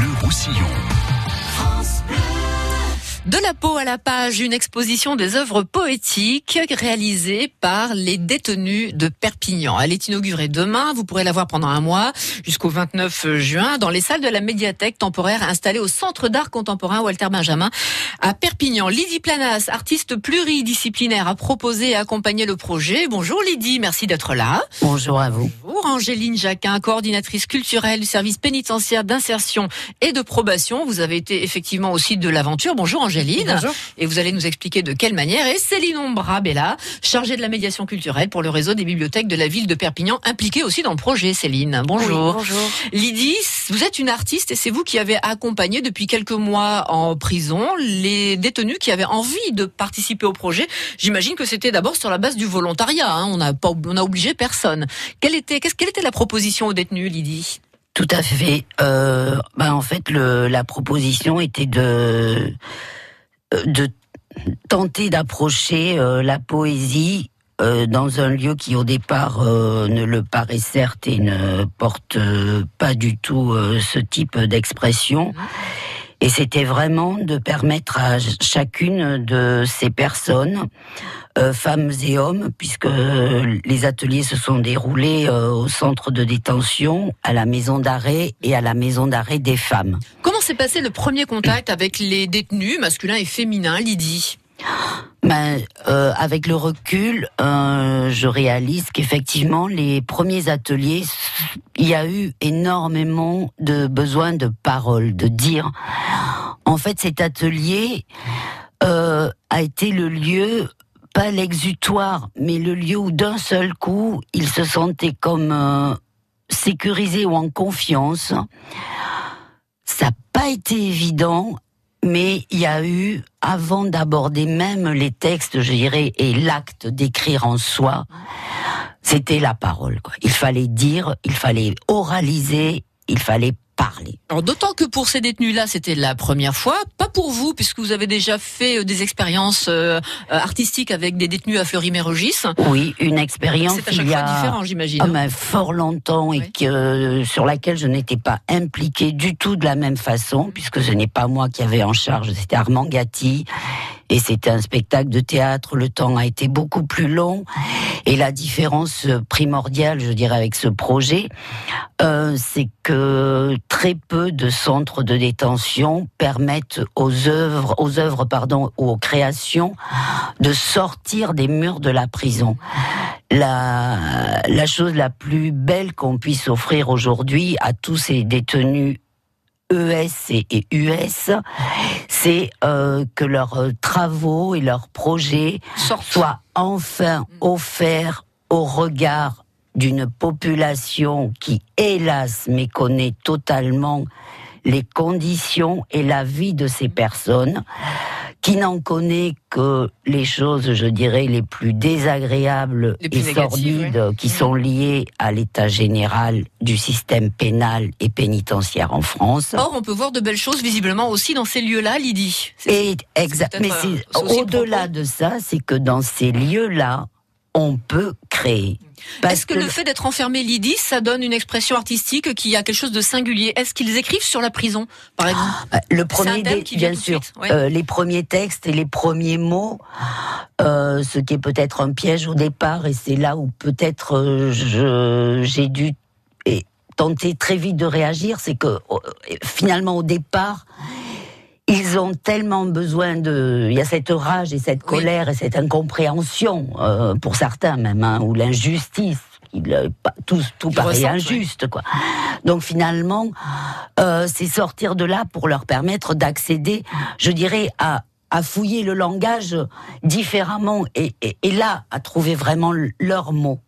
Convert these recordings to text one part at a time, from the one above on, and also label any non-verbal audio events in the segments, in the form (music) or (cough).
Bleu Roussillon. De la peau à la page, une exposition des œuvres poétiques réalisées par les détenus de Perpignan. Elle est inaugurée demain. Vous pourrez la voir pendant un mois jusqu'au 29 juin dans les salles de la médiathèque temporaire installée au Centre d'art contemporain Walter Benjamin à Perpignan. Lydie Planas, artiste pluridisciplinaire, a proposé et accompagné le projet. Bonjour Lydie, merci d'être là. Bonjour à vous. Bonjour Angéline Jacquin, coordinatrice culturelle du service pénitentiaire d'insertion et de probation. Vous avez été effectivement aussi de l'aventure. Bonjour Angéline. Bonjour. Et vous allez nous expliquer de quelle manière. Et Céline Ombra Bella, chargée de la médiation culturelle pour le réseau des bibliothèques de la ville de Perpignan, impliquée aussi dans le projet. Céline, bonjour. Oui, bonjour. Lydie, vous êtes une artiste et c'est vous qui avez accompagné depuis quelques mois en prison les détenus qui avaient envie de participer au projet. J'imagine que c'était d'abord sur la base du volontariat. Hein. On n'a pas, on a obligé personne. Quelle était, qu'est-ce, quelle était la proposition aux détenus, Lydie? Tout à fait. Euh, ben en fait, le, la proposition était de de tenter d'approcher euh, la poésie euh, dans un lieu qui au départ euh, ne le paraît certes et ne porte euh, pas du tout euh, ce type d'expression. Et c'était vraiment de permettre à chacune de ces personnes, euh, femmes et hommes, puisque les ateliers se sont déroulés euh, au centre de détention, à la maison d'arrêt et à la maison d'arrêt des femmes. S'est passé le premier contact avec les détenus masculins et féminins, Lydie Ben, euh, avec le recul, euh, je réalise qu'effectivement, les premiers ateliers, il y a eu énormément de besoin de parole, de dire. En fait, cet atelier euh, a été le lieu, pas l'exutoire, mais le lieu où d'un seul coup, ils se sentaient comme sécurisés ou en confiance. Pas été évident mais il y a eu, avant d'aborder même les textes, je dirais, et l'acte d'écrire en soi, c'était la parole. Quoi. Il fallait dire, il fallait oraliser, il fallait parler. Alors d'autant que pour ces détenus-là, c'était la première fois, pas pour vous, puisque vous avez déjà fait euh, des expériences euh, artistiques avec des détenus à Fleury-Mérogis. Oui, une expérience C'est à chaque il y fois a différent, j'imagine. ben, fort longtemps et que sur laquelle je n'étais pas impliquée du tout de la même façon, puisque ce n'est pas moi qui avais en charge, c'était Armand Gatti. Et c'était un spectacle de théâtre, le temps a été beaucoup plus long. Et la différence primordiale, je dirais, avec ce projet, euh, c'est que très peu de centres de détention permettent aux œuvres, aux œuvres pardon, ou aux créations de sortir des murs de la prison. La, la chose la plus belle qu'on puisse offrir aujourd'hui à tous ces détenus ES et, US, c'est euh, que leurs euh, travaux et leurs projets soient enfin offerts au regard d'une population qui, hélas, méconnaît totalement les conditions et la vie de ces personnes, qui n'en connaît que les choses, je dirais, les plus désagréables Les plus et sordides qui sont liées à l'état général du système pénal et pénitentiaire en France. Or, on peut voir de belles choses visiblement aussi dans ces lieux-là, Lydie. Et exact. Mais euh, au-delà de ça, c'est que dans ces lieux-là, on peut créer. Est-ce que, le fait d'être enfermé, Lydie, ça donne une expression artistique qui a quelque chose de singulier? Est-ce qu'ils écrivent sur la prison, par exemple? Euh, Le premier, qui bien sûr, suite, ouais. euh, les premiers textes et les premiers mots, euh, ce qui est peut-être un piège au départ, et c'est là où peut-être euh, j'ai dû tenter très vite de réagir, c'est que finalement au départ, ils ont tellement besoin de, il y a cette rage et cette Oui. colère et cette incompréhension euh, pour certains même, hein, ou l'injustice. Il, euh, tout, tout paraît injuste, quoi. Donc finalement, euh, c'est sortir de là pour leur permettre d'accéder, je dirais, à, à fouiller le langage différemment et, et, et là, à trouver vraiment leurs mots.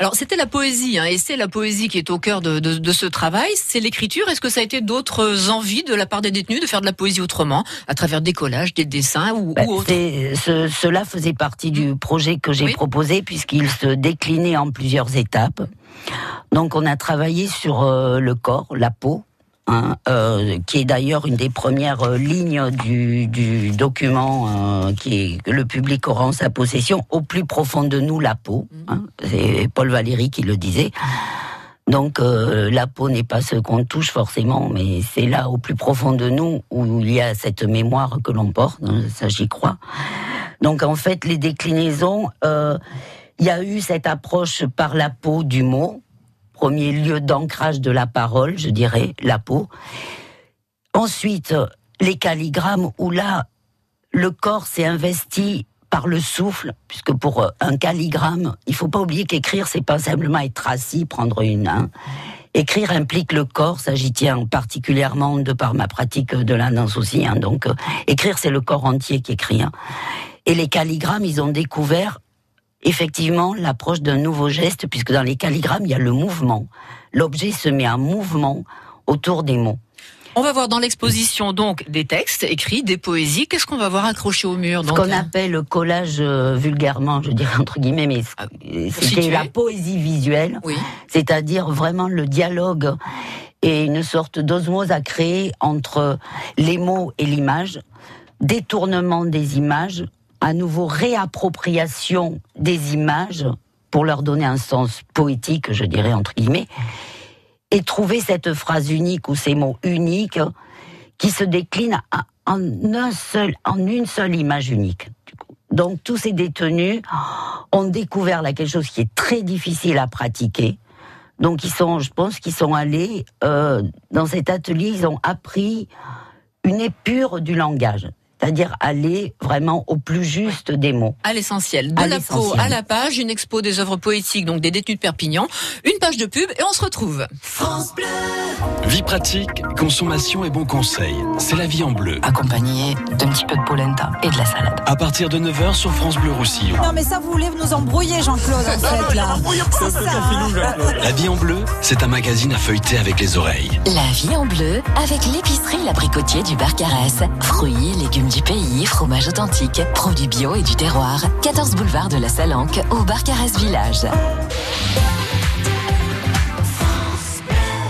Alors, c'était la poésie, hein, et c'est la poésie qui est au cœur de, de- de ce travail. C'est l'écriture. Est-ce que ça a été d'autres envies de la part des détenus de faire de la poésie autrement, à travers des collages, des dessins ou, Ben, ou autre ce- cela faisait partie du projet que j'ai Oui. proposé puisqu'il se déclinait en plusieurs étapes. Donc on a travaillé sur euh, le corps, la peau, hein, euh, qui est d'ailleurs une des premières euh, lignes du, du document euh, qui est que le public aura en sa possession. Au plus profond de nous, la peau. hein. c'est Paul Valéry qui le disait. Donc la peau n'est pas ce qu'on touche forcément, mais c'est là au plus profond de nous où il y a cette mémoire que l'on porte, hein, ça j'y crois. Donc en fait les déclinaisons, il y a eu cette approche par la peau du mot, premier lieu d'ancrage de la parole, je dirais, la peau. Ensuite les calligrammes où là le corps s'est investi par le souffle, puisque pour euh, un calligramme, il faut pas oublier qu'écrire, c'est pas simplement être assis, prendre une. Hein. Écrire implique le corps, ça j'y tiens particulièrement de par ma pratique de la danse aussi. Hein. Donc, euh, écrire, c'est le corps entier qui écrit. Hein. Et les calligrammes, ils ont découvert effectivement l'approche d'un nouveau geste, puisque dans les calligrammes, il y a le mouvement. L'objet se met en mouvement autour des mots. On va voir dans l'exposition donc des textes écrits, des poésies. Qu'est-ce qu'on va voir accroché au mur Ce qu'on appelle le collage euh, vulgairement, je dirais entre guillemets, mais ah, c'était la poésie visuelle, oui. c'est-à-dire vraiment le dialogue et une sorte d'osmose à créer entre les mots et l'image, détournement des images, à nouveau réappropriation des images pour leur donner un sens poétique, je dirais entre guillemets et trouver cette phrase unique ou ces mots uniques qui se déclinent en, un seul, en une seule image unique. Donc tous ces détenus ont découvert là quelque chose qui est très difficile à pratiquer. Donc ils sont, je pense qu'ils sont allés euh, dans cet atelier, ils ont appris une épure du langage c'est-à-dire aller vraiment au plus juste des mots. À l'essentiel. De la peau à la page, une expo des œuvres poétiques, donc des détenus de Perpignan, une page de pub et on se retrouve. France Bleu. Vie pratique, consommation et bons conseils. C'est la vie en bleu. Accompagné d'un petit peu de polenta et de la salade. À partir de 9h sur France Bleu Roussillon. Non mais ça vous voulez nous embrouiller Jean-Claude en fait là. (laughs) La vie en bleu, c'est un magazine à feuilleter avec les oreilles. La vie en bleu avec l'épicerie L'Abricotier du Barcarès. Fruits, légumes du pays, fromage authentique, produits bio et du terroir. 14 boulevard de la Salanque au Barcarès Village.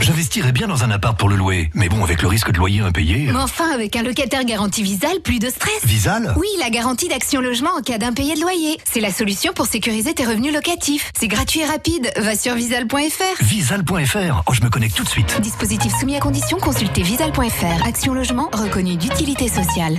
J'investirais bien dans un appart pour le louer, mais bon, avec le risque de loyer impayé. Mais enfin, avec un locataire garanti Visal, plus de stress. Visal? Oui, la garantie d'action logement en cas d'impayé de loyer. C'est la solution pour sécuriser tes revenus locatifs. C'est gratuit et rapide. Va sur visal.fr. Visal.fr. Oh, je me connecte tout de suite. Dispositif soumis à condition, consultez visal.fr. Action logement reconnu d'utilité sociale.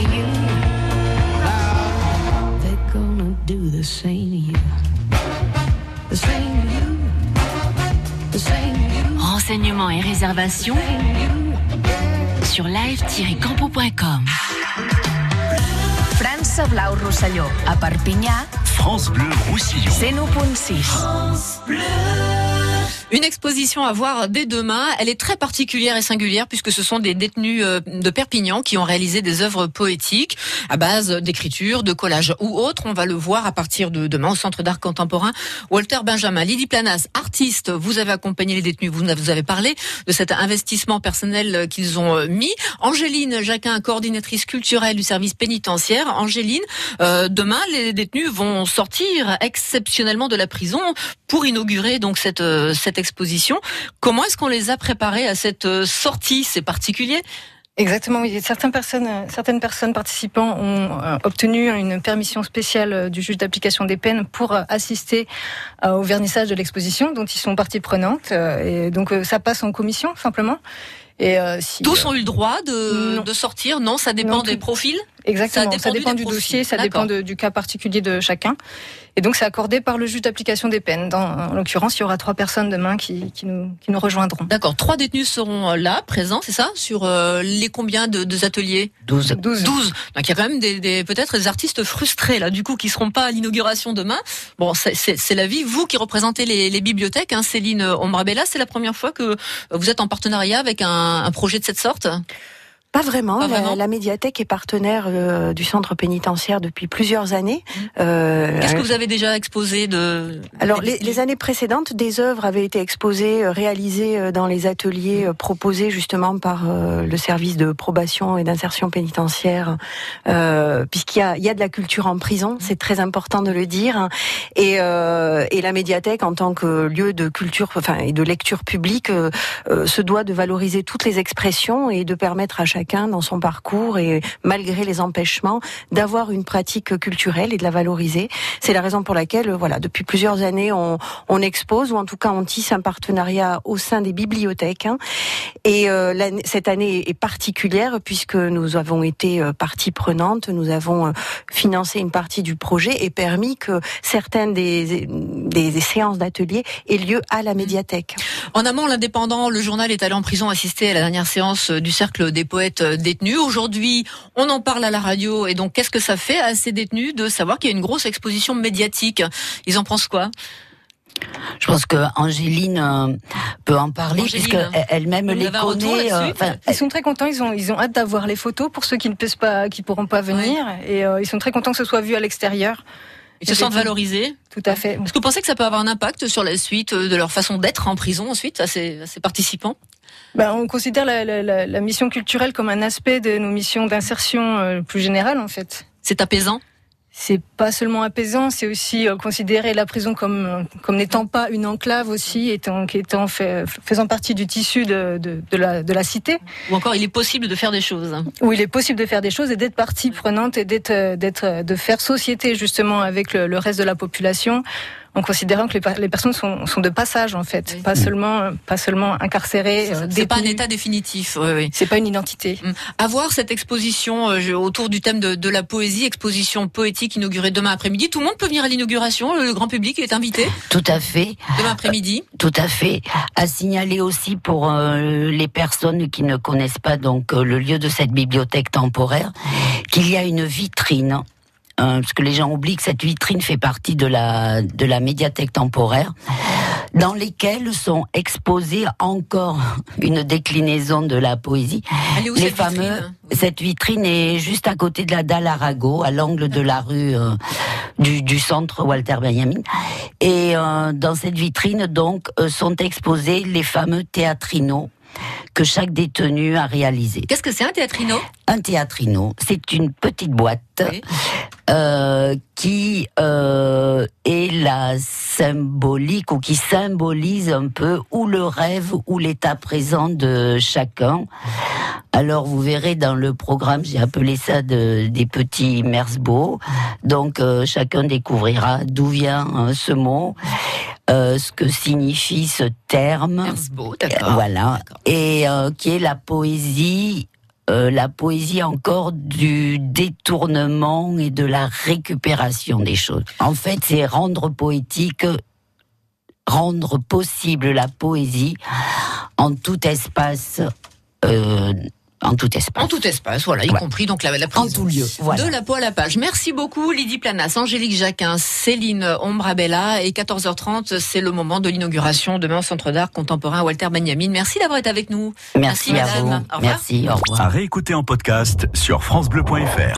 et réservations sur live-campo.com. France Blau Rosselló, a Perpinyà. France Bleu Roussillon. 101.6. France Bleu. Une exposition à voir dès demain. Elle est très particulière et singulière puisque ce sont des détenus euh, de Perpignan qui ont réalisé des œuvres poétiques à base d'écriture, de collage ou autre. On va le voir à partir de demain au Centre d'art contemporain Walter Benjamin. Lydie Planas, artiste, vous avez accompagné les détenus, vous avez parlé de cet investissement personnel qu'ils ont euh, mis. Angéline Jacquin, coordinatrice culturelle du service pénitentiaire. Angéline, euh, demain les détenus vont sortir exceptionnellement de la prison pour inaugurer donc cette cette exposition. Comment est-ce qu'on les a préparés à cette euh, sortie C'est particulier Exactement, oui. Certaines personnes, euh, certaines personnes participants ont euh, obtenu une permission spéciale du juge d'application des peines pour assister au vernissage de l'exposition, dont ils sont partie prenante. Et donc ça passe en commission simplement. Et Tous ont eu le droit de, de sortir? Non, ça dépend des profils? Exactement, ça dépend, du, dossier, ça dépend du cas particulier de chacun. Et donc c'est accordé par le juge d'application des peines. Dans, en l'occurrence, il y aura trois personnes demain qui, qui, nous, qui nous rejoindront. D'accord, trois détenus seront euh, là, présents, c'est ça? Sur euh, les combien de, de ateliers? 12. 12. 12. Donc il y a quand même des, des peut-être des artistes frustrés là, du coup, qui seront pas à l'inauguration demain. Bon, c'est la vie. Vous qui représentez les, les bibliothèques, hein, Céline Ombrabella, c'est la première fois que vous êtes en partenariat avec un, un projet de cette sorte? Pas vraiment. Pas la, vraiment la médiathèque est partenaire euh, du centre pénitentiaire depuis plusieurs années. Euh, Qu'est-ce que vous avez déjà exposé de Alors, les, les années précédentes, des œuvres avaient été exposées, euh, réalisées euh, dans les ateliers euh, proposés justement par le service de probation et d'insertion pénitentiaire, euh, puisqu'il y a, il y a de la culture en prison, c'est très important de le dire. Et, euh, et la médiathèque, en tant que lieu de culture, enfin et de lecture publique, se doit de valoriser toutes les expressions et de permettre à chacun dans son parcours et malgré les empêchements d'avoir une pratique culturelle et de la valoriser. C'est la raison pour laquelle, voilà, depuis plusieurs années, on, on expose ou en tout cas on tisse un partenariat au sein des bibliothèques. hein. Et euh, cette année est particulière puisque nous avons été euh, partie prenante, nous avons euh, financé une partie du projet et permis que certaines des, des, des séances d'ateliers aient lieu à la médiathèque. En amont, l'indépendant, le journal est allé en prison assister à la dernière séance du cercle des poètes euh, détenus. Aujourd'hui, on en parle à la radio. Et donc, qu'est-ce que ça fait à ces détenus de savoir qu'il y a une grosse exposition médiatique? Ils en pensent quoi? Je pense que Angéline euh, peut en parler Angéline, puisque elle-même vous les connaît. euh, enfin, Ils sont très contents. Ils ont, ils ont hâte d'avoir les photos pour ceux qui ne peuvent pas, qui pourront pas venir. Et euh, ils sont très contents que ce soit vu à l'extérieur. Ils se sentent valorisés Tout à fait. Est-ce que vous pensez que ça peut avoir un impact sur la suite de leur façon d'être en prison ensuite, à ces, à ces participants? Ben, on considère la, la- la- la mission culturelle comme un aspect de nos missions d'insertion euh, plus générale, en fait. C'est apaisant? C'est pas seulement apaisant, c'est aussi euh, considérer la prison comme euh, comme n'étant pas une enclave aussi, étant étant fait, faisant partie du tissu de, de, de la de la cité, Ou encore, il est possible de faire des choses où il est possible de faire des choses et d'être partie prenante et d'être d'être de faire société justement avec le, le reste de la population. En considérant que les, les personnes sont, sont de passage en fait, pas seulement euh, pas seulement incarcérées. euh, C'est pas un état définitif. Oui, oui. C'est pas une identité. Avoir cette exposition euh, autour du thème de, de la poésie, exposition poétique inaugurée demain après-midi. Tout le monde peut venir à l'inauguration. Le grand public est invité Tout à fait. demain après-midi. Tout à fait. À signaler aussi pour euh, les personnes qui ne connaissent pas donc euh, le lieu de cette bibliothèque temporaire qu'il y a une vitrine. Euh, parce que les gens oublient que cette vitrine fait partie de la de la médiathèque temporaire, dans lesquelles sont exposées encore une déclinaison de la poésie. Elle est où, les cette fameux. vitrine Cette vitrine est juste à côté de la dalle Arago, à l'angle de la rue euh, du, du centre Walter Benjamin. Et euh, dans cette vitrine, donc, euh, sont exposés les fameux théâtrinos que chaque détenu a réalisé. Qu'est-ce que c'est un théâtrino? Un théâtrino, c'est une petite boîte euh, qui euh, est la symbolique ou qui symbolise un peu ou le rêve ou l'état présent de chacun. Alors vous verrez dans le programme, j'ai appelé ça de- des petits Mersbeau. Donc euh, chacun découvrira d'où vient euh, ce mot, euh, ce que signifie ce terme. Voilà. Et euh, qui est la poésie euh, la poésie encore du détournement et de la récupération des choses. En fait, c'est rendre poétique, rendre possible la poésie en tout espace, en tout espace. En tout espace, voilà, y Ouais. compris donc la, la prison. En tout lieu, voilà. De la peau à la page. Merci beaucoup Lydie Planas, Angélique Jacquin, Céline Ombrabella et 14h30, c'est le moment de l'inauguration demain au Centre d'art contemporain Walter Benjamin. Merci d'avoir été avec nous. Merci, à madame. vous. Au revoir. Merci, au revoir. À réécouter en podcast sur FranceBleu.fr.